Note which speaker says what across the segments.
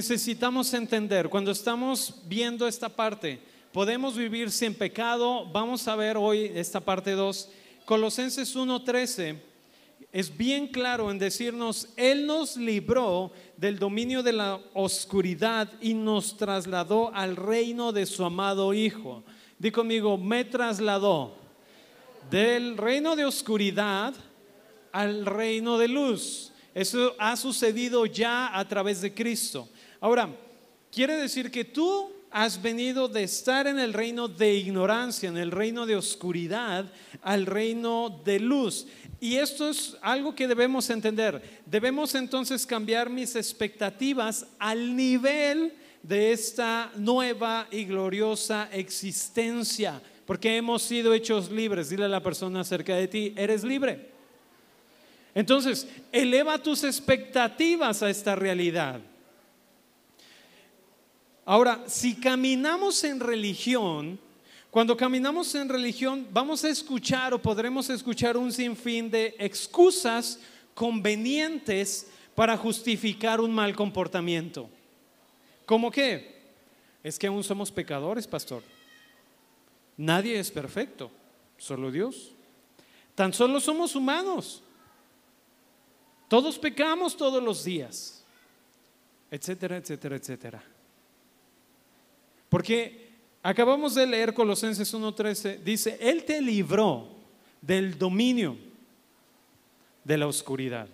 Speaker 1: necesitamos entender, cuando estamos viendo esta parte, podemos vivir sin pecado, vamos a ver hoy esta parte 2, Colosenses 1.13 es bien claro en decirnos, Él nos libró del dominio de la oscuridad y nos trasladó al reino de su amado Hijo. Di conmigo, me trasladó del reino de oscuridad al reino de luz. Eso ha sucedido ya a través de Cristo. Ahora, quiere decir que tú has venido de estar en el reino de ignorancia, en el reino de oscuridad, al reino de luz. Y esto es algo que debemos entender. Debemos entonces cambiar mis expectativas al nivel de esta nueva y gloriosa existencia, porque hemos sido hechos libres. Dile a la persona cerca de ti, eres libre. Entonces, eleva tus expectativas a esta realidad. Ahora, si caminamos en religión, cuando caminamos en religión vamos a escuchar o podremos escuchar un sinfín de excusas convenientes para justificar un mal comportamiento. ¿Cómo qué? Es que aún somos pecadores, pastor. Nadie es perfecto, solo Dios. Tan solo somos humanos. Todos pecamos todos los días, etcétera, etcétera, etcétera. Porque acabamos de leer Colosenses 1.13, dice, Él te libró del dominio de la oscuridad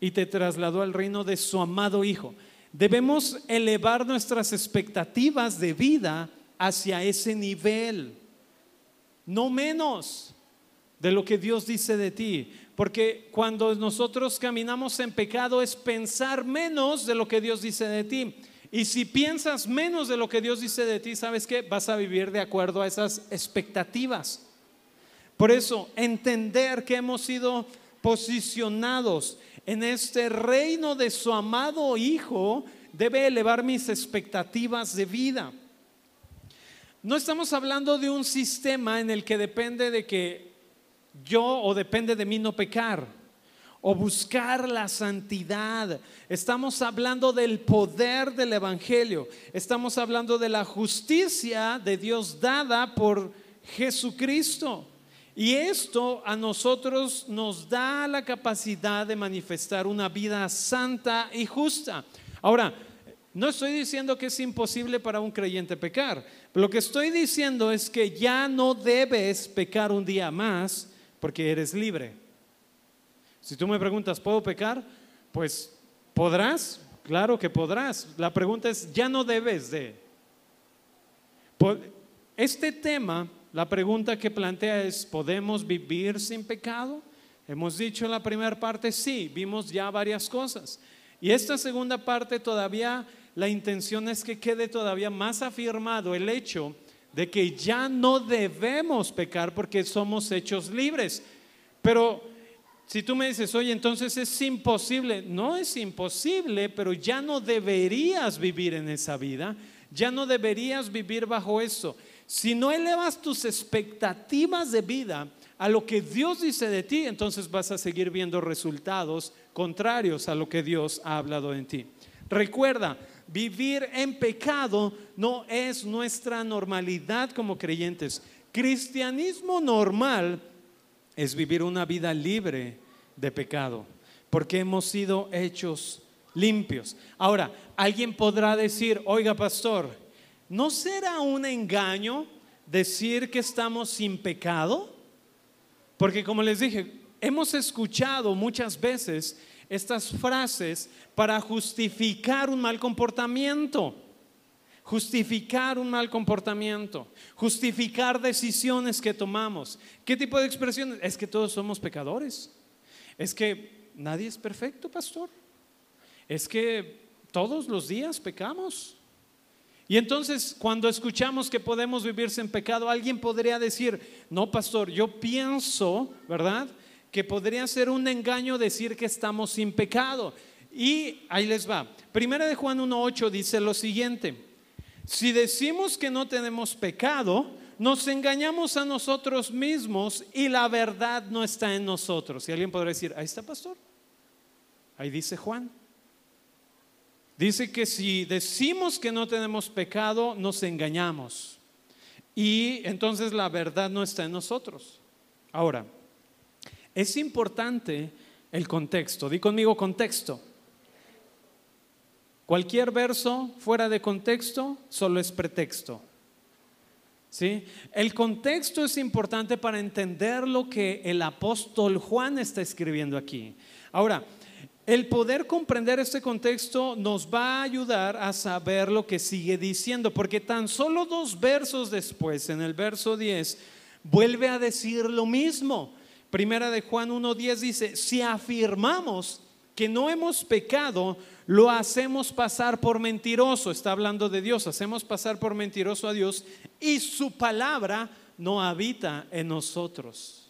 Speaker 1: y te trasladó al reino de su amado Hijo. Debemos elevar nuestras expectativas de vida hacia ese nivel, no menos de lo que Dios dice de ti, porque cuando nosotros caminamos en pecado es pensar menos de lo que Dios dice de ti. Y si piensas menos de lo que Dios dice de ti, ¿sabes qué? Vas a vivir de acuerdo a esas expectativas. Por eso, entender que hemos sido posicionados en este reino de su amado Hijo debe elevar mis expectativas de vida. No estamos hablando de un sistema en el que depende de que yo o depende de mí no pecar o buscar la santidad. Estamos hablando del poder del Evangelio. Estamos hablando de la justicia de Dios dada por Jesucristo. Y esto a nosotros nos da la capacidad de manifestar una vida santa y justa. Ahora, no estoy diciendo que es imposible para un creyente pecar. Lo que estoy diciendo es que ya no debes pecar un día más porque eres libre. Si tú me preguntas, ¿puedo pecar? Pues podrás, claro que podrás. La pregunta es, ya no debes de. Este tema, la pregunta que plantea es, ¿podemos vivir sin pecado? Hemos dicho en la primera parte, sí, vimos ya varias cosas. Y esta segunda parte todavía, la intención es que quede todavía más afirmado el hecho de que ya no debemos pecar porque somos hechos libres. Pero si tú me dices, oye, entonces es imposible, no es imposible, pero ya no deberías vivir en esa vida, ya no deberías vivir bajo eso. Si no elevas tus expectativas de vida a lo que Dios dice de ti, entonces vas a seguir viendo resultados contrarios a lo que Dios ha hablado en ti. Recuerda, vivir en pecado no es nuestra normalidad como creyentes. Cristianismo normal es vivir una vida libre de pecado, porque hemos sido hechos limpios. Ahora, alguien podrá decir, oiga pastor, ¿no será un engaño decir que estamos sin pecado? Porque como les dije, hemos escuchado muchas veces estas frases para justificar un mal comportamiento justificar un mal comportamiento, justificar decisiones que tomamos. ¿Qué tipo de expresiones? Es que todos somos pecadores. Es que nadie es perfecto, pastor. Es que todos los días pecamos. Y entonces cuando escuchamos que podemos vivir sin pecado, alguien podría decir, no, pastor, yo pienso, ¿verdad? Que podría ser un engaño decir que estamos sin pecado. Y ahí les va. Primera de Juan 1.8 dice lo siguiente. Si decimos que no tenemos pecado, nos engañamos a nosotros mismos y la verdad no está en nosotros. Y alguien podrá decir, ahí está pastor, ahí dice Juan. Dice que si decimos que no tenemos pecado, nos engañamos. Y entonces la verdad no está en nosotros. Ahora, es importante el contexto. Di conmigo contexto. Cualquier verso fuera de contexto solo es pretexto. ¿Sí? El contexto es importante para entender lo que el apóstol Juan está escribiendo aquí. Ahora, el poder comprender este contexto nos va a ayudar a saber lo que sigue diciendo, porque tan solo dos versos después, en el verso 10, vuelve a decir lo mismo. Primera de Juan 1.10 dice, si afirmamos que no hemos pecado, lo hacemos pasar por mentiroso. Está hablando de Dios, hacemos pasar por mentiroso a Dios y su palabra no habita en nosotros.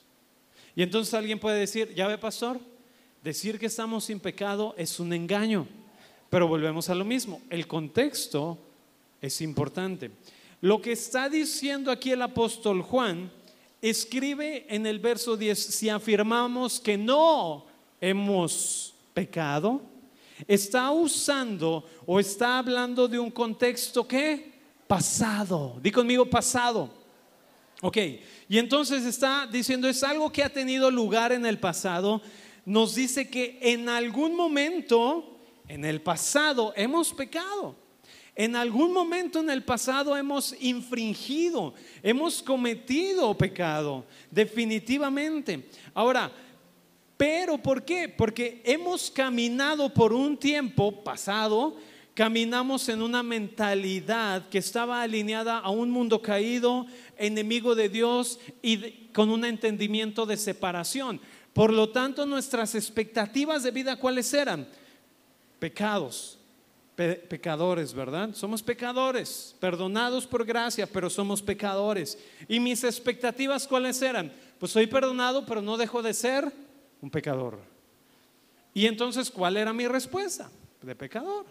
Speaker 1: Y entonces alguien puede decir, ya ve pastor, decir que estamos sin pecado es un engaño. Pero volvemos a lo mismo, el contexto es importante. Lo que está diciendo aquí el apóstol Juan, escribe en el verso 10, si afirmamos que no hemos pecado, está usando o está hablando de un contexto que pasado. Di conmigo pasado. Ok, y entonces está diciendo, es algo que ha tenido lugar en el pasado. Nos dice que en algún momento, en el pasado, hemos pecado. En algún momento en el pasado hemos infringido, hemos cometido pecado, definitivamente. Ahora, pero ¿por qué? Porque hemos caminado por un tiempo pasado, caminamos en una mentalidad que estaba alineada a un mundo caído, enemigo de Dios y con un entendimiento de separación. Por lo tanto, nuestras expectativas de vida, ¿cuáles eran? Pecados, pecadores, ¿verdad? Somos pecadores, perdonados por gracia, pero somos pecadores. ¿Y mis expectativas cuáles eran? Pues soy perdonado, pero no dejo de ser un pecador. Y entonces, ¿cuál era mi respuesta? De pecador.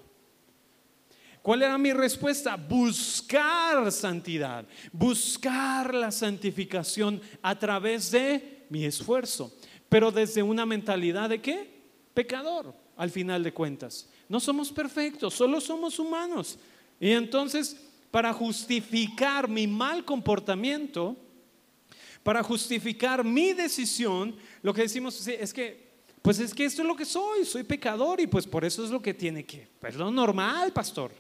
Speaker 1: ¿Cuál era mi respuesta? Buscar santidad, buscar la santificación a través de mi esfuerzo, pero desde una mentalidad de qué? Pecador, al final de cuentas. No somos perfectos, solo somos humanos. Y entonces, para justificar mi mal comportamiento, para justificar mi decisión, lo que decimos es que, pues es que esto es lo que soy, soy pecador y pues por eso es lo que tiene que, pues normal, pastor.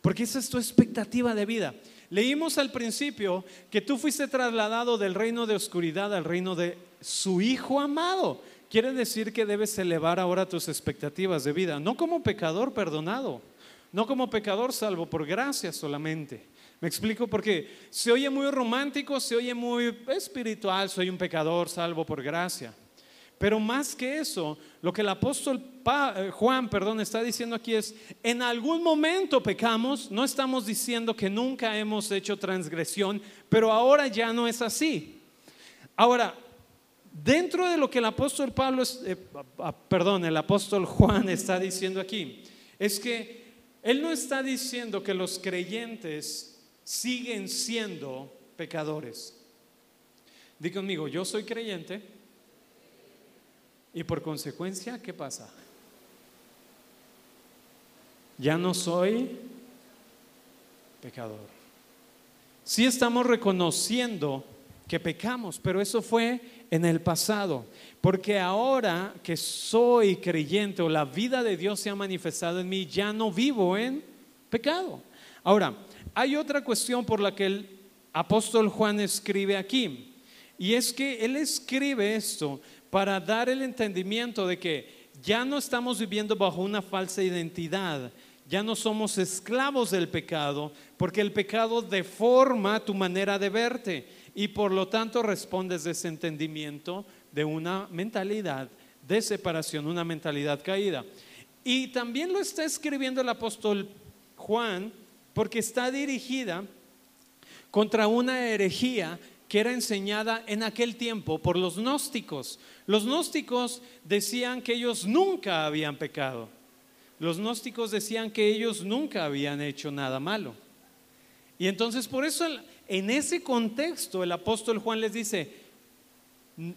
Speaker 1: Porque esa es tu expectativa de vida. Leímos al principio que tú fuiste trasladado del reino de oscuridad al reino de su Hijo amado. Quiere decir que debes elevar ahora tus expectativas de vida, no como pecador perdonado, no como pecador salvo por gracia solamente, me explico porque se oye muy romántico, se oye muy espiritual, soy un pecador salvo por gracia. Pero más que eso, lo que el apóstol eh, Juan, perdón, está diciendo aquí es, en algún momento pecamos, no estamos diciendo que nunca hemos hecho transgresión, pero ahora ya no es así. Ahora, dentro de lo que el apóstol Pablo, eh, perdón, el apóstol Juan está diciendo aquí, es que él no está diciendo que los creyentes siguen siendo pecadores. Dí conmigo, yo soy creyente y por consecuencia, ¿qué pasa? Ya no soy pecador. Sí estamos reconociendo que pecamos, pero eso fue en el pasado, porque ahora que soy creyente o la vida de Dios se ha manifestado en mí, ya no vivo en pecado. Ahora, hay otra cuestión por la que el apóstol Juan escribe aquí, y es que él escribe esto para dar el entendimiento de que ya no estamos viviendo bajo una falsa identidad, ya no somos esclavos del pecado, porque el pecado deforma tu manera de verte y por lo tanto respondes de ese entendimiento de una mentalidad de separación, una mentalidad caída. Y también lo está escribiendo el apóstol Juan porque está dirigida contra una herejía que era enseñada en aquel tiempo por los gnósticos. Los gnósticos decían que ellos nunca habían pecado. Los gnósticos decían que ellos nunca habían hecho nada malo. Y entonces por eso en ese contexto el apóstol Juan les dice,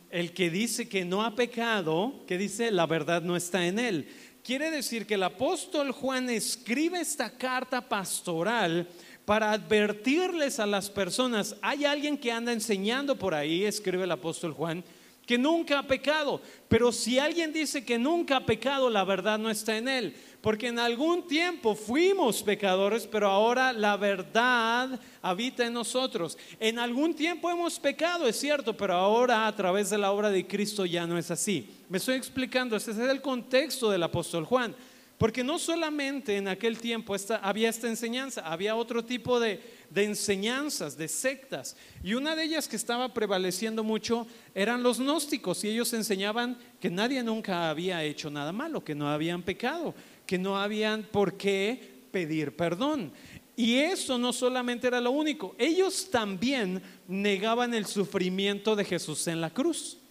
Speaker 1: el que dice que no ha pecado, que dice la verdad no está en él. Quiere decir que el apóstol Juan escribe esta carta pastoral para advertirles a las personas, hay alguien que anda enseñando por ahí, escribe el apóstol Juan, que nunca ha pecado. Pero si alguien dice que nunca ha pecado, la verdad no está en él. Porque en algún tiempo fuimos pecadores, pero ahora la verdad habita en nosotros. En algún tiempo hemos pecado, es cierto, pero ahora a través de la obra de Cristo ya no es así. Me estoy explicando, ese es el contexto del apóstol Juan. Porque no solamente en aquel tiempo había esta enseñanza, había otro tipo de, de enseñanzas, de sectas. Y una de ellas que estaba prevaleciendo mucho eran los gnósticos y ellos enseñaban que nadie nunca había hecho nada malo, que no habían pecado, que no habían por qué pedir perdón. Y eso no solamente era lo único, ellos también negaban el sufrimiento de Jesús en la cruz.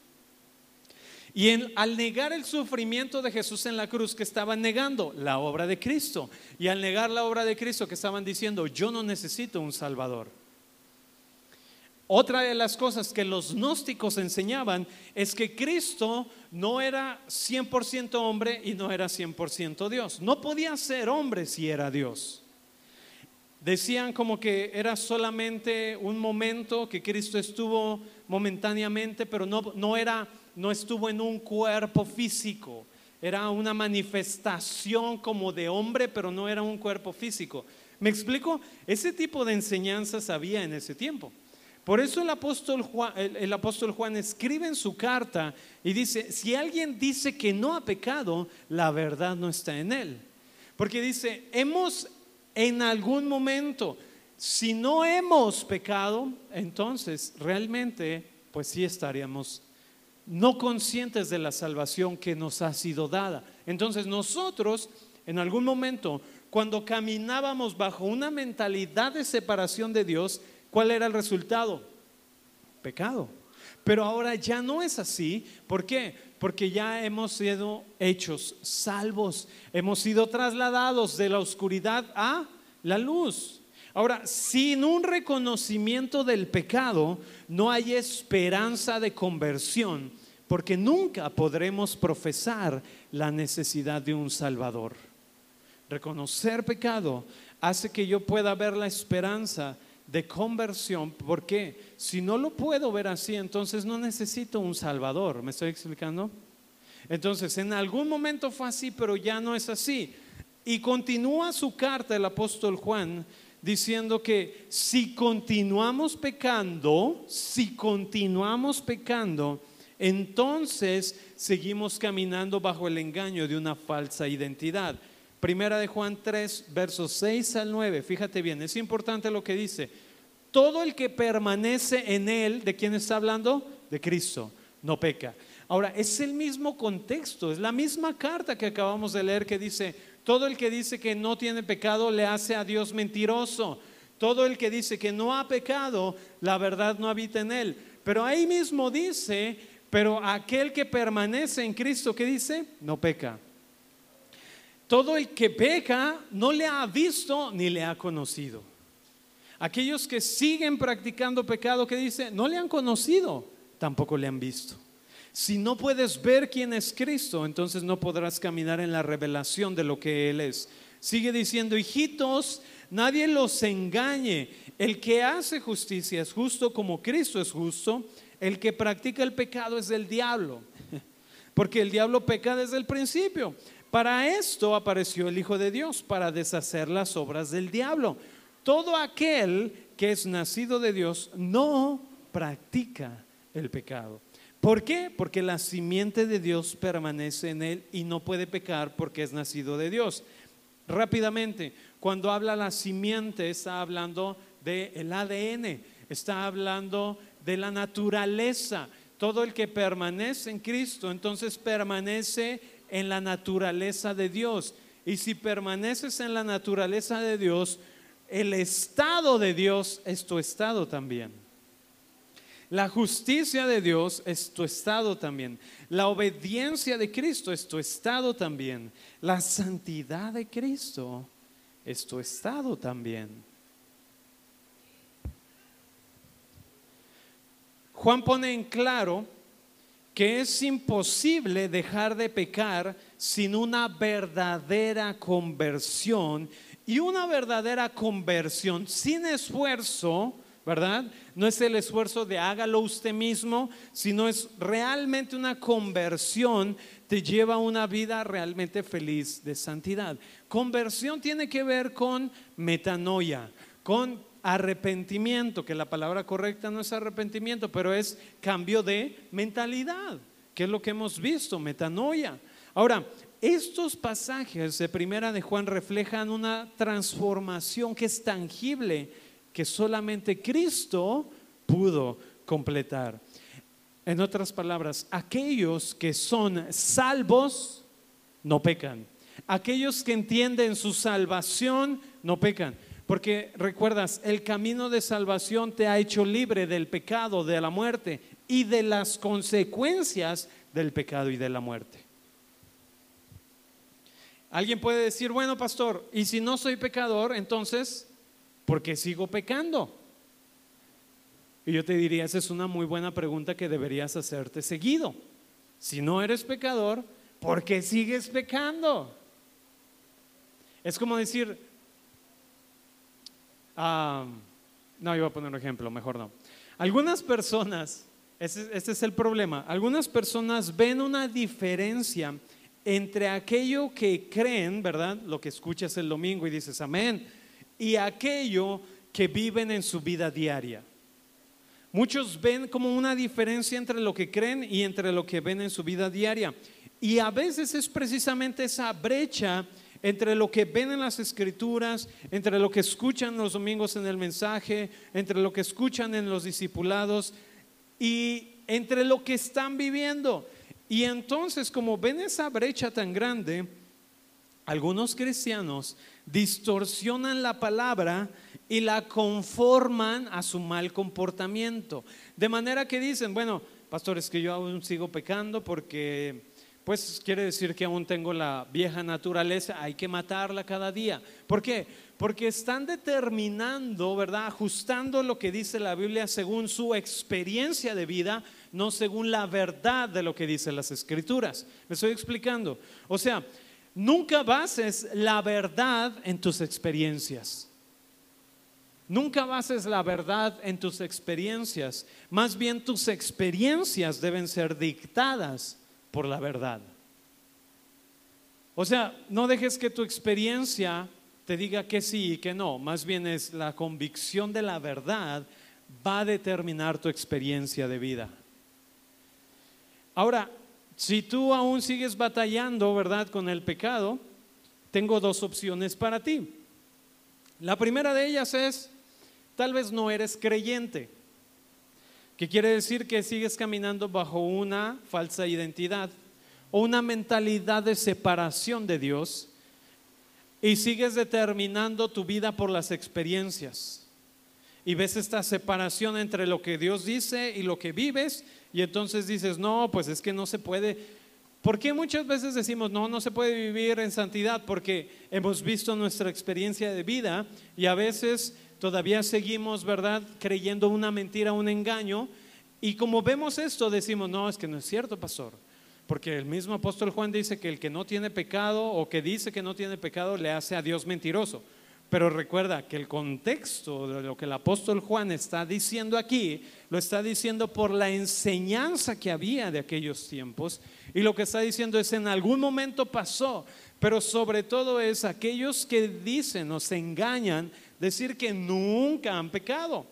Speaker 1: Y al negar el sufrimiento de Jesús en la cruz, que estaban negando la obra de Cristo. Y al negar la obra de Cristo, que estaban diciendo, yo no necesito un Salvador. Otra de las cosas que los gnósticos enseñaban es que Cristo no era 100% hombre y no era 100% Dios. No podía ser hombre si era Dios. Decían como que era solamente un momento que Cristo estuvo momentáneamente, pero no, no era no estuvo en un cuerpo físico, era una manifestación como de hombre, pero no era un cuerpo físico. ¿Me explico? Ese tipo de enseñanzas había en ese tiempo. Por eso el apóstol, Juan, escribe en su carta y dice, si alguien dice que no ha pecado, la verdad no está en él. Porque dice, hemos en algún momento, si no hemos pecado, entonces realmente, pues sí estaríamos no conscientes de la salvación que nos ha sido dada. Entonces nosotros, en algún momento, cuando caminábamos bajo una mentalidad de separación de Dios, ¿cuál era el resultado? Pecado. Pero ahora ya no es así. ¿Por qué? Porque ya hemos sido hechos salvos. Hemos sido trasladados de la oscuridad a la luz. Ahora, sin un reconocimiento del pecado, no hay esperanza de conversión, porque nunca podremos profesar la necesidad de un Salvador. Reconocer pecado hace que yo pueda ver la esperanza de conversión, porque si no lo puedo ver así, entonces no necesito un Salvador. ¿Me estoy explicando? Entonces, en algún momento fue así, pero ya no es así. Y continúa su carta el apóstol Juan diciendo que si continuamos pecando, si continuamos pecando, entonces seguimos caminando bajo el engaño de una falsa identidad. Primera de Juan 3, versos 6 al 9, fíjate bien, es importante lo que dice. Todo el que permanece en él, ¿de quién está hablando? De Cristo, no peca. Ahora, es el mismo contexto, es la misma carta que acabamos de leer que dice, todo el que dice que no tiene pecado le hace a Dios mentiroso. Todo el que dice que no ha pecado, la verdad no habita en él. Pero ahí mismo dice, pero aquel que permanece en Cristo, ¿qué dice? No peca. Todo el que peca no le ha visto ni le ha conocido. Aquellos que siguen practicando pecado, ¿qué dice? No le han conocido, tampoco le han visto. Si no puedes ver quién es Cristo, entonces no podrás caminar en la revelación de lo que Él es. Sigue diciendo, hijitos, nadie los engañe. El que hace justicia es justo como Cristo es justo. El que practica el pecado es del diablo. Porque el diablo peca desde el principio. Para esto apareció el Hijo de Dios, para deshacer las obras del diablo. Todo aquel que es nacido de Dios no practica el pecado. ¿Por qué? Porque la simiente de Dios permanece en él y no puede pecar porque es nacido de Dios. Rápidamente, cuando habla la simiente está hablando del ADN, está hablando de la naturaleza. Todo el que permanece en Cristo, entonces permanece en la naturaleza de Dios. Y si permaneces en la naturaleza de Dios, el estado de Dios es tu estado también. La justicia de Dios es tu estado también. La obediencia de Cristo es tu estado también. La santidad de Cristo es tu estado también. Juan pone en claro que es imposible dejar de pecar sin una verdadera conversión. Y una verdadera conversión sin esfuerzo, ¿verdad? No es el esfuerzo de hágalo usted mismo, sino es realmente una conversión, te lleva a una vida realmente feliz de santidad. Conversión tiene que ver con metanoia, con arrepentimiento, que la palabra correcta no es arrepentimiento, pero es cambio de mentalidad, que es lo que hemos visto, metanoia. Ahora, estos pasajes de Primera de Juan reflejan una transformación que es tangible, que solamente Cristo pudo completar. En otras palabras, aquellos que son salvos no pecan. Aquellos que entienden su salvación no pecan. Porque recuerdas, el camino de salvación te ha hecho libre del pecado, de la muerte y de las consecuencias del pecado y de la muerte. Alguien puede decir, bueno, pastor, y si no soy pecador, entonces, ¿por qué sigo pecando? Y yo te diría, esa es una muy buena pregunta que deberías hacerte seguido. Si no eres pecador, ¿por qué sigues pecando? Es como decir, ah, no, iba a poner un ejemplo, mejor no. Algunas personas, este, este es el problema, algunas personas ven una diferencia entre aquello que creen, ¿verdad? Lo que escuchas el domingo y dices amén, y aquello que viven en su vida diaria. Muchos ven como una diferencia entre lo que creen y entre lo que ven en su vida diaria. Y a veces es precisamente esa brecha entre lo que ven en las escrituras, entre lo que escuchan los domingos en el mensaje, entre lo que escuchan en los discipulados y entre lo que están viviendo. Y entonces, como ven esa brecha tan grande, algunos cristianos distorsionan la palabra y la conforman a su mal comportamiento. De manera que dicen, bueno, pastor, es que yo aún sigo pecando porque pues quiere decir que aún tengo la vieja naturaleza, hay que matarla cada día. ¿Por qué? Porque están determinando, ¿verdad? Ajustando lo que dice la Biblia según su experiencia de vida, no según la verdad de lo que dicen las escrituras. Me estoy explicando. O sea, nunca bases la verdad en tus experiencias. Nunca bases la verdad en tus experiencias. Más bien tus experiencias deben ser dictadas por la verdad. O sea, no dejes que tu experiencia te diga que sí y que no, más bien es la convicción de la verdad va a determinar tu experiencia de vida. Ahora, si tú aún sigues batallando, ¿verdad?, con el pecado, tengo dos opciones para ti. La primera de ellas es, tal vez no eres creyente que quiere decir que sigues caminando bajo una falsa identidad o una mentalidad de separación de Dios y sigues determinando tu vida por las experiencias. Y ves esta separación entre lo que Dios dice y lo que vives y entonces dices, no, pues es que no se puede. ¿Por qué muchas veces decimos, no, no se puede vivir en santidad? Porque hemos visto nuestra experiencia de vida y a veces todavía seguimos, ¿verdad?, creyendo una mentira, un engaño. Y como vemos esto, decimos, no, es que no es cierto, pastor. Porque el mismo apóstol Juan dice que el que no tiene pecado o que dice que no tiene pecado le hace a Dios mentiroso. Pero recuerda que el contexto de lo que el apóstol Juan está diciendo aquí, lo está diciendo por la enseñanza que había de aquellos tiempos. Y lo que está diciendo es en algún momento pasó, pero sobre todo es aquellos que dicen o se engañan decir que nunca han pecado.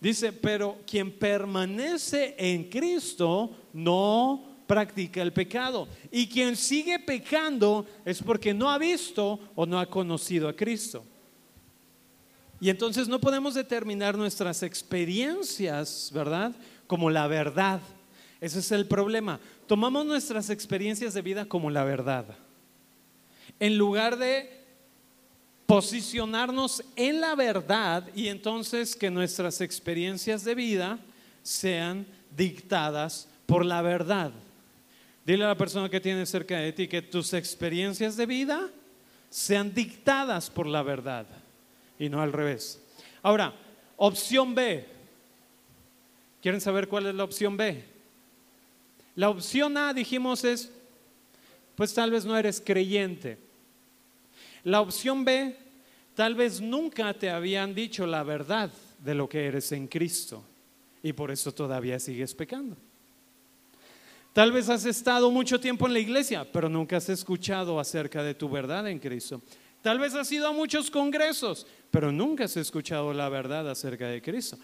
Speaker 1: Dice, pero quien permanece en Cristo no practica el pecado. Y quien sigue pecando es porque no ha visto o no ha conocido a Cristo. Y entonces no podemos determinar nuestras experiencias, ¿verdad? Como la verdad. Ese es el problema. Tomamos nuestras experiencias de vida como la verdad. En lugar de posicionarnos en la verdad y entonces que nuestras experiencias de vida sean dictadas por la verdad. Dile a la persona que tiene cerca de ti que tus experiencias de vida sean dictadas por la verdad y no al revés. Ahora, opción B. ¿Quieren saber cuál es la opción B? La opción A, dijimos, es pues tal vez no eres creyente. La opción B, tal vez nunca te habían dicho la verdad de lo que eres en Cristo y por eso todavía sigues pecando. Tal vez has estado mucho tiempo en la iglesia, pero nunca has escuchado acerca de tu verdad en Cristo. Tal vez has ido a muchos congresos, pero nunca has escuchado la verdad acerca de Cristo.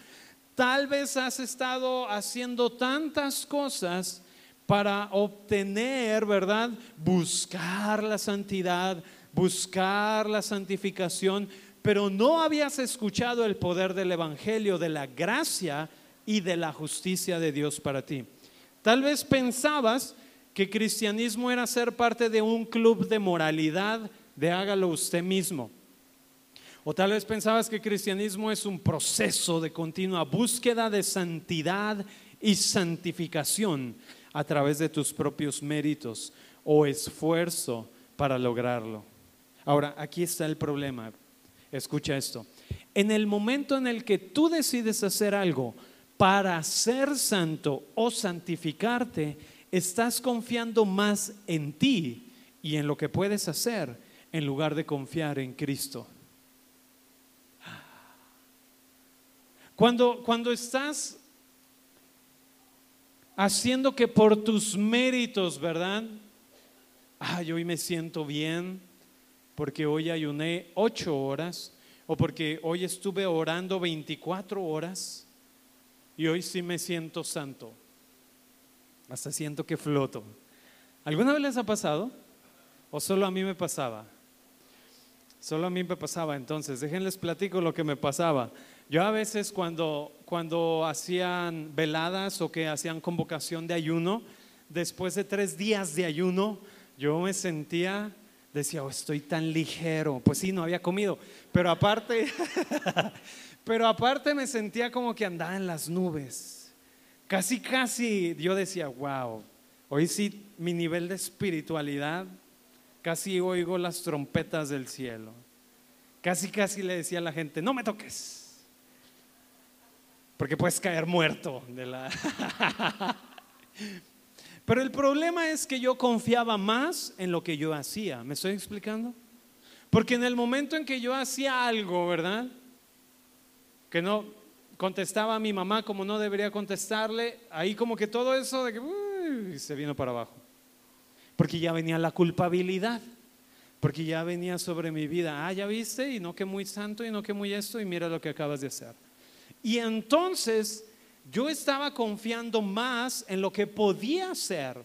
Speaker 1: Tal vez has estado haciendo tantas cosas para obtener, ¿verdad? Buscar la santidad, buscar la santificación, pero no habías escuchado el poder del Evangelio, de la gracia y de la justicia de Dios para ti. Tal vez pensabas que cristianismo era ser parte de un club de moralidad, de hágalo usted mismo. O tal vez pensabas que cristianismo es un proceso de continua búsqueda de santidad y santificación a través de tus propios méritos o esfuerzo para lograrlo. Ahora, aquí está el problema. Escucha esto. En el momento en el que tú decides hacer algo para ser santo o santificarte, estás confiando más en ti y en lo que puedes hacer en lugar de confiar en Cristo. Cuando, cuando estás haciendo que por tus méritos, ¿verdad? Ay, hoy me siento bien, porque hoy ayuné ocho horas o porque hoy estuve orando 24 horas y hoy sí me siento santo. Hasta siento que floto. ¿Alguna vez les ha pasado? ¿O solo a mí me pasaba? Solo a mí me pasaba entonces. Déjenles platico lo que me pasaba. Yo a veces cuando, cuando hacían veladas o que hacían convocación de ayuno, después de tres días de ayuno, yo me sentía decía, oh, estoy tan ligero. Pues sí, no había comido. Pero aparte, pero aparte me sentía como que andaba en las nubes. Casi, casi yo decía, wow, hoy sí mi nivel de espiritualidad, casi oigo las trompetas del cielo. Casi, casi le decía a la gente, no me toques. Porque puedes caer muerto de la... Pero el problema es que yo confiaba más en lo que yo hacía. ¿Me estoy explicando? Porque en el momento en que yo hacía algo, ¿verdad? Que no contestaba a mi mamá como no debería contestarle, ahí como que todo eso de que se vino para abajo. Porque ya venía la culpabilidad. Porque ya venía sobre mi vida. Ah, ya viste, y no que muy santo, y no que muy esto, y mira lo que acabas de hacer. Y entonces yo estaba confiando más en lo que podía hacer.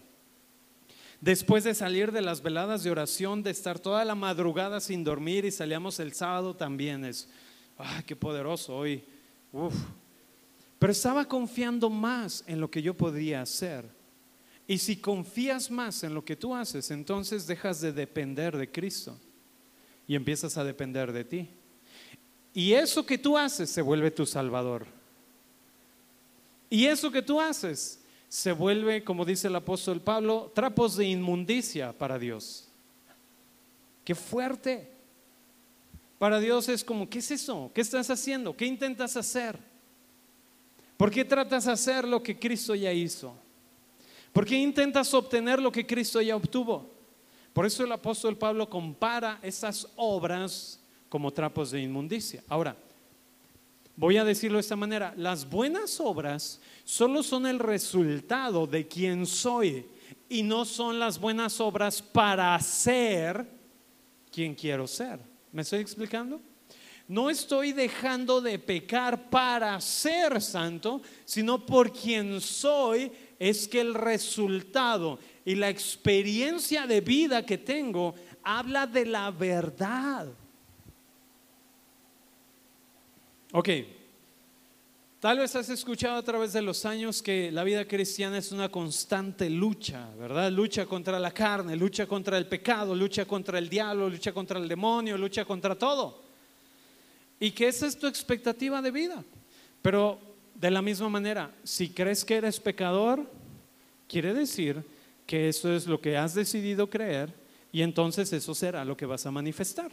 Speaker 1: Después de salir de las veladas de oración, de estar toda la madrugada sin dormir y salíamos el sábado también, es, ¡ay, qué poderoso hoy! Uf. Pero estaba confiando más en lo que yo podía hacer. Y si confías más en lo que tú haces, entonces dejas de depender de Cristo y empiezas a depender de ti. Y eso que tú haces se vuelve tu salvador. Y eso que tú haces se vuelve, como dice el apóstol Pablo, trapos de inmundicia para Dios. Qué fuerte. Para Dios es como, ¿qué es eso? ¿Qué estás haciendo? ¿Qué intentas hacer? ¿Por qué tratas de hacer lo que Cristo ya hizo? ¿Por qué intentas obtener lo que Cristo ya obtuvo? Por eso el apóstol Pablo compara esas obras como trapos de inmundicia. Ahora, Voy a decirlo de esta manera, las buenas obras solo son el resultado de quien soy y no son las buenas obras para ser quien quiero ser. ¿Me estoy explicando? No estoy dejando de pecar para ser santo, sino por quien soy es que el resultado y la experiencia de vida que tengo habla de la verdad. Ok, tal vez has escuchado a través de los años que la vida cristiana es una constante lucha, ¿verdad? Lucha contra la carne, lucha contra el pecado, lucha contra el diablo, lucha contra el demonio, lucha contra todo. Y que esa es tu expectativa de vida. Pero de la misma manera, si crees que eres pecador, quiere decir que eso es lo que has decidido creer y entonces eso será lo que vas a manifestar.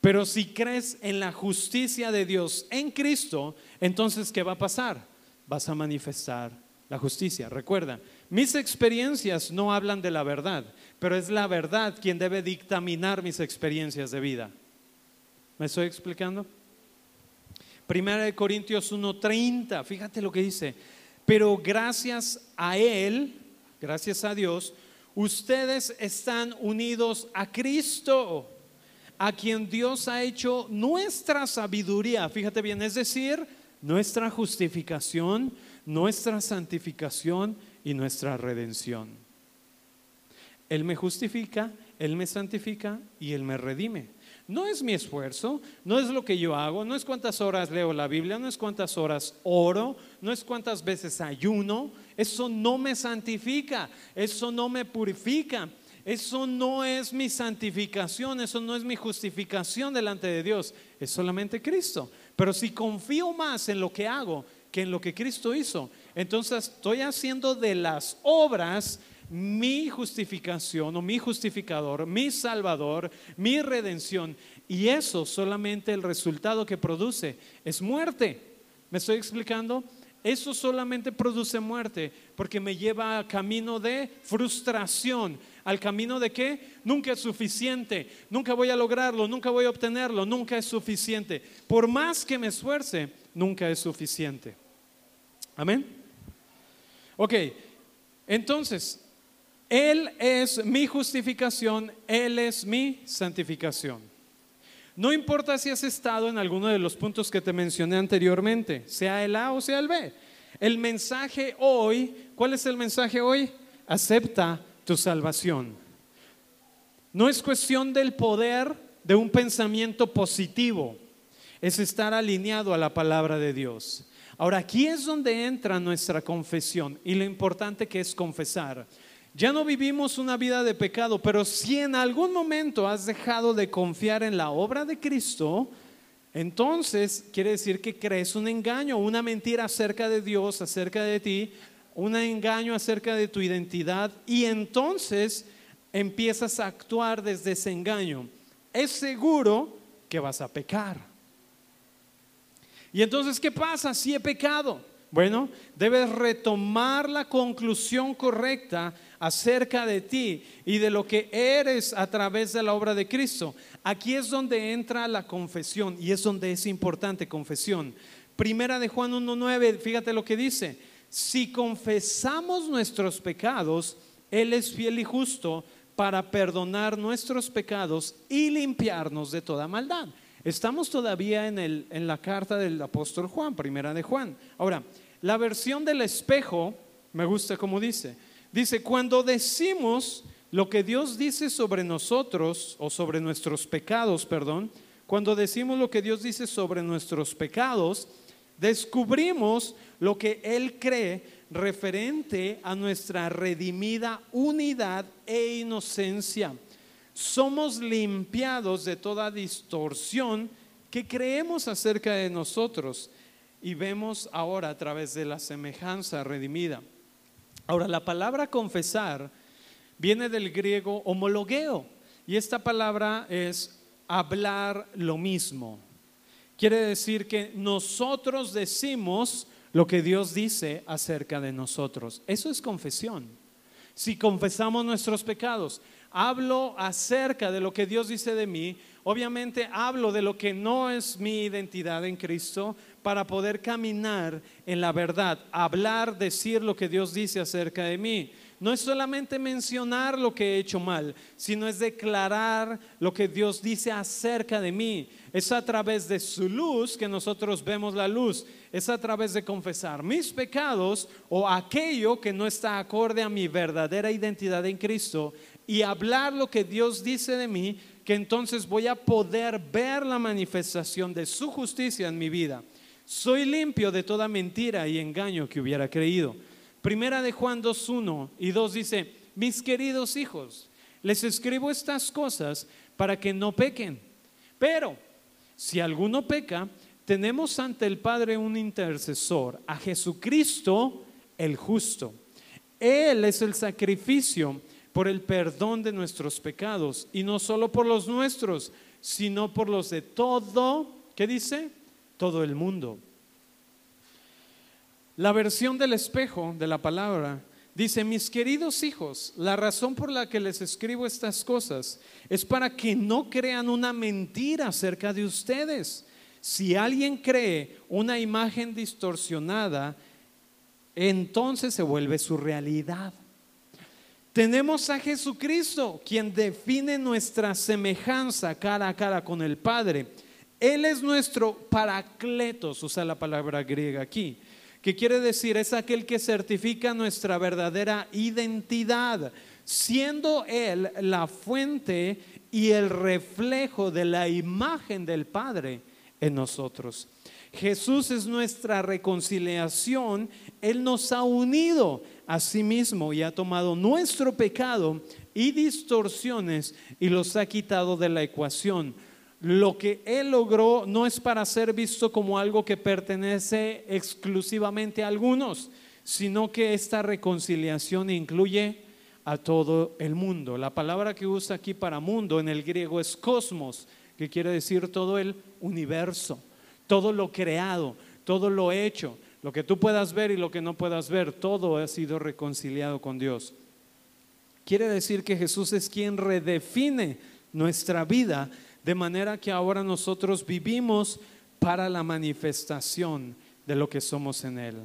Speaker 1: Pero si crees en la justicia de Dios en Cristo, entonces ¿qué va a pasar? Vas a manifestar la justicia. Recuerda, Mis experiencias no hablan de la verdad, pero es la verdad quien debe dictaminar mis experiencias de vida. ¿Me estoy explicando? Primera de Corintios 1:30, fíjate lo que dice. Pero gracias a Él, gracias a Dios, ustedes están unidos a Cristo, a quien Dios ha hecho nuestra sabiduría. Fíjate bien, es decir, nuestra justificación, nuestra santificación y nuestra redención. Él me justifica, Él me santifica y Él me redime. No es mi esfuerzo, no es lo que yo hago, no es cuántas horas leo la Biblia, no es cuántas horas oro, no es cuántas veces ayuno. Eso no me santifica, eso no me purifica, eso no es mi santificación, eso no es mi justificación delante de Dios, es solamente Cristo. Pero si confío más en lo que hago que en lo que Cristo hizo, entonces estoy haciendo de las obras mi justificación o mi justificador, mi salvador, mi redención. Y eso solamente el resultado que produce es muerte. ¿Me estoy explicando? Eso solamente produce muerte porque me lleva al camino de frustración, al camino de que nunca es suficiente, nunca voy a lograrlo, nunca voy a obtenerlo, nunca es suficiente. Por más que me esfuerce, nunca es suficiente. Amén. Ok, entonces, él es mi justificación, Él es mi santificación. No importa si has estado en alguno de los puntos que te mencioné anteriormente, sea el A o sea el B. El mensaje hoy, ¿cuál es el mensaje hoy? Acepta tu salvación. No es cuestión del poder de un pensamiento positivo, es estar alineado a la palabra de Dios. Ahora, aquí es donde entra nuestra confesión y lo importante que es confesar. Ya no vivimos una vida de pecado, pero si en algún momento has dejado de confiar en la obra de Cristo, entonces quiere decir que crees un engaño, una mentira acerca de Dios, acerca de ti, un engaño acerca de tu identidad y entonces empiezas a actuar desde ese engaño. Es seguro que vas a pecar. Y entonces, ¿qué pasa si he pecado? Bueno, debes retomar la conclusión correcta acerca de ti y de lo que eres a través de la obra de Cristo. Aquí es donde entra la confesión y es donde es importante confesión. Primera de Juan 1.9, fíjate lo que dice. Si confesamos nuestros pecados, Él es fiel y justo para perdonar nuestros pecados y limpiarnos de toda maldad. Estamos todavía en, el, en la carta del apóstol Juan, primera de Juan. Ahora, la versión del espejo, me gusta como dice, Dice, cuando decimos lo que Dios dice sobre nosotros, o sobre nuestros pecados, perdón, cuando decimos lo que Dios dice sobre nuestros pecados, descubrimos lo que Él cree referente a nuestra redimida unidad e inocencia. Somos limpiados de toda distorsión que creemos acerca de nosotros y vemos ahora a través de la semejanza redimida. Ahora, la palabra confesar viene del griego homologueo y esta palabra es hablar lo mismo. Quiere decir que nosotros decimos lo que Dios dice acerca de nosotros. Eso es confesión. Si confesamos nuestros pecados, hablo acerca de lo que Dios dice de mí, obviamente hablo de lo que no es mi identidad en Cristo para poder caminar en la verdad, hablar, decir lo que Dios dice acerca de mí. No es solamente mencionar lo que he hecho mal, sino es declarar lo que Dios dice acerca de mí. Es a través de su luz que nosotros vemos la luz. Es a través de confesar mis pecados o aquello que no está acorde a mi verdadera identidad en Cristo y hablar lo que Dios dice de mí, que entonces voy a poder ver la manifestación de su justicia en mi vida. Soy limpio de toda mentira y engaño que hubiera creído. Primera de Juan 2.1 y 2 dice, mis queridos hijos, les escribo estas cosas para que no pequen. Pero si alguno peca, tenemos ante el Padre un intercesor, a Jesucristo el justo. Él es el sacrificio por el perdón de nuestros pecados y no solo por los nuestros, sino por los de todo, ¿qué dice? Todo el mundo. La versión del espejo de la palabra Dice, mis queridos hijos, la razón por la que les escribo estas cosas es para que no crean una mentira acerca de ustedes. Si alguien cree una imagen distorsionada, entonces se vuelve su realidad. Tenemos a Jesucristo, quien define nuestra semejanza cara a cara con el Padre. Él es nuestro paracletos, usa la palabra griega aquí que quiere decir es aquel que certifica nuestra verdadera identidad, siendo Él la fuente y el reflejo de la imagen del Padre en nosotros. Jesús es nuestra reconciliación, Él nos ha unido a sí mismo y ha tomado nuestro pecado y distorsiones y los ha quitado de la ecuación lo que Él logró no es para ser visto como algo que pertenece exclusivamente a algunos, sino que esta reconciliación incluye a todo el mundo. La palabra que usa aquí para mundo en el griego es cosmos, que quiere decir todo el universo, todo lo creado, todo lo hecho, lo que tú puedas ver y lo que no puedas ver, todo ha sido reconciliado con Dios. Quiere decir que Jesús es quien redefine nuestra vida de manera que ahora nosotros vivimos para la manifestación de lo que somos en Él.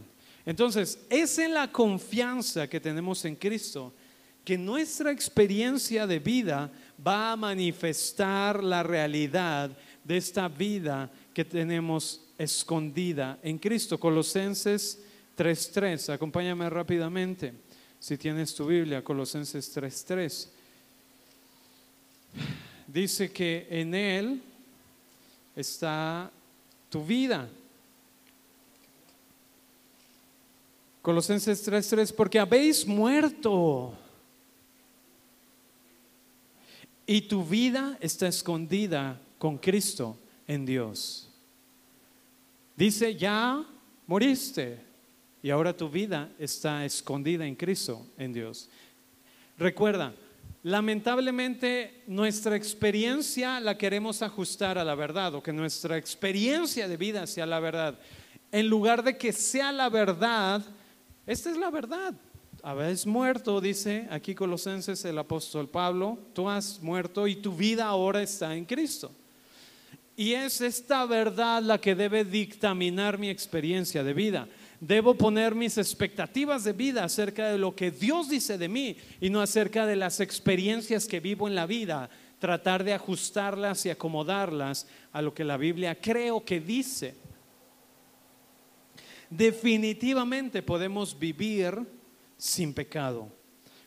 Speaker 1: Entonces, es en la confianza que tenemos en Cristo que nuestra experiencia de vida va a manifestar la realidad de esta vida que tenemos escondida en Cristo. Colosenses 3.3, acompáñame rápidamente, si tienes tu Biblia, Colosenses 3.3 dice que en Él está tu vida. Colosenses 3:3, porque habéis muerto y tu vida está escondida con Cristo en Dios. Dice, ya moriste y ahora tu vida está escondida en Cristo en Dios. Recuerda, Lamentablemente nuestra experiencia la queremos ajustar a la verdad o que nuestra experiencia de vida sea la verdad. En lugar de que sea la verdad, esta es la verdad. Habéis muerto, dice aquí Colosenses el apóstol Pablo, tú has muerto y tu vida ahora está en Cristo. Y es esta verdad la que debe dictaminar mi experiencia de vida. Debo poner mis expectativas de vida acerca de lo que Dios dice de mí y no acerca de las experiencias que vivo en la vida. Tratar de ajustarlas y acomodarlas a lo que la Biblia creo que dice. Definitivamente podemos vivir sin pecado,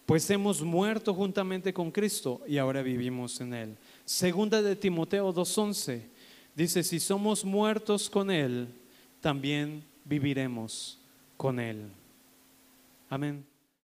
Speaker 1: pues hemos muerto juntamente con Cristo y ahora vivimos en Él. Segunda de Timoteo 2.11 dice, si somos muertos con Él, también viviremos con Él. Amén.